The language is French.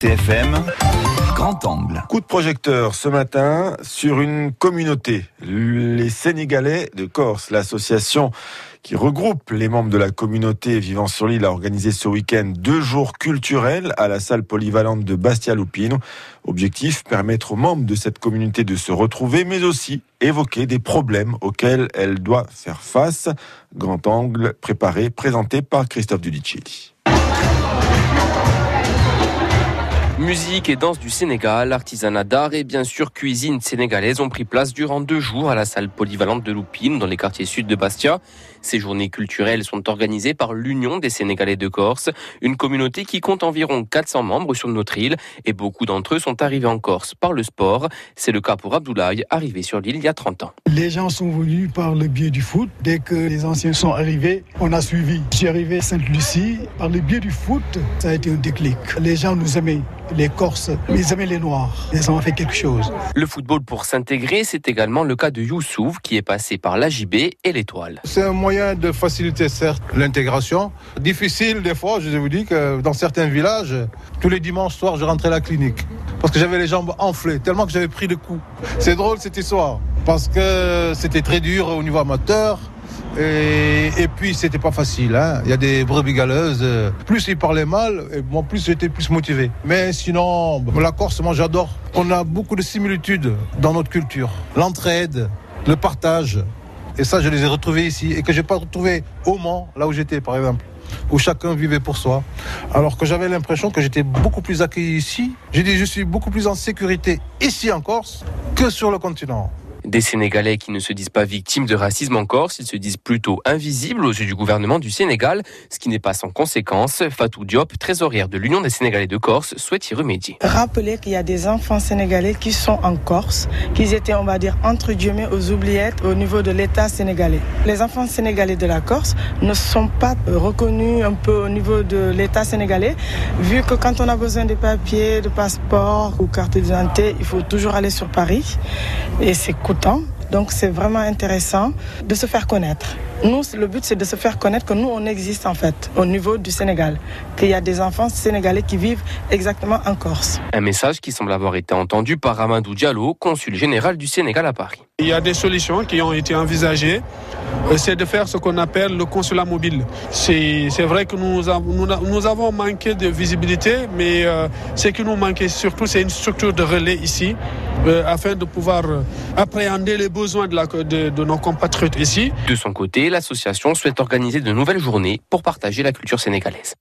TFM, grand angle. Coup de projecteur ce matin sur une communauté, les Sénégalais de Corse, l'association qui regroupe les membres de la communauté vivant sur l'île a organisé ce week-end deux jours culturels à la salle polyvalente de Bastia Lupino. Objectif, permettre aux membres de cette communauté de se retrouver, mais aussi évoquer des problèmes auxquels elle doit faire face. Grand angle préparé, présenté par Christophe Dudicelli. Musique et danse du Sénégal, artisanat d'art et bien sûr cuisine sénégalaise ont pris place durant deux jours à la salle polyvalente de Loupine dans les quartiers sud de Bastia. Ces journées culturelles sont organisées par l'Union des Sénégalais de Corse, une communauté qui compte environ 400 membres sur notre île et beaucoup d'entre eux sont arrivés en Corse par le sport. C'est le cas pour Abdoulaye, arrivé sur l'île il y a 30 ans. Les gens sont venus par le biais du foot. Dès que les anciens sont arrivés, on a suivi. Suis arrivé à Sainte-Lucie par le biais du foot. Ça a été un déclic. Les gens nous aimaient les Corses, ils aimaient les Noirs. Ils ont fait quelque chose. Le football pour s'intégrer, c'est également le cas de Youssouf qui est passé par l'AJB et l'Étoile. C'est un moyen de faciliter certes l'intégration. Difficile des fois, je vous dis que dans certains villages, tous les dimanches soirs, je rentrais à la clinique. Parce que j'avais les jambes enflées, tellement que j'avais pris de coups. C'est drôle cette histoire. Parce que c'était très dur au niveau amateur. Et, puis c'était pas facile. Hein. Il y a des brebis galeuses. Plus ils parlaient mal, et plus j'étais plus motivé. Mais sinon, la Corse, moi j'adore. On a beaucoup de similitudes dans notre culture. L'entraide, le partage. Et ça, je les ai retrouvés ici et que j'ai pas retrouvé au Mans, là où j'étais par exemple où chacun vivait pour soi. Alors que j'avais l'impression que j'étais beaucoup plus accueilli ici. J'ai dit, je suis beaucoup plus en sécurité ici en Corse que sur le continent. Des Sénégalais qui ne se disent pas victimes de racisme en Corse, ils se disent plutôt invisibles aux yeux du gouvernement du Sénégal, ce qui n'est pas sans conséquence. Fatou Diop, trésorière de l'Union des Sénégalais de Corse, souhaite y remédier. Rappelez qu'il y a des enfants sénégalais qui sont en Corse, qu'ils étaient, on va dire, entre guillemets, aux oubliettes au niveau de l'État sénégalais. Les enfants sénégalais de la Corse ne sont pas reconnus un peu au niveau de l'État sénégalais, vu que quand on a besoin de papiers, de passeport ou carte d'identité, il faut toujours aller sur Paris. Et c'est Donc c'est vraiment intéressant de se faire connaître. Nous, le but, c'est de se faire connaître que nous, on existe en fait au niveau du Sénégal, qu'il y a des enfants sénégalais qui vivent exactement en Corse. Un message qui semble avoir été entendu par Amadou Diallo, consul général du Sénégal à Paris. Il y a des solutions qui ont été envisagées. C'est de faire ce qu'on appelle le consulat mobile. C'est vrai que nous, avons, manqué de visibilité, mais euh, ce qui nous manquait surtout, c'est une structure de relais ici, euh, afin de pouvoir appréhender les besoins de nos compatriotes ici. De son côté, l'association souhaite organiser de nouvelles journées pour partager la culture sénégalaise.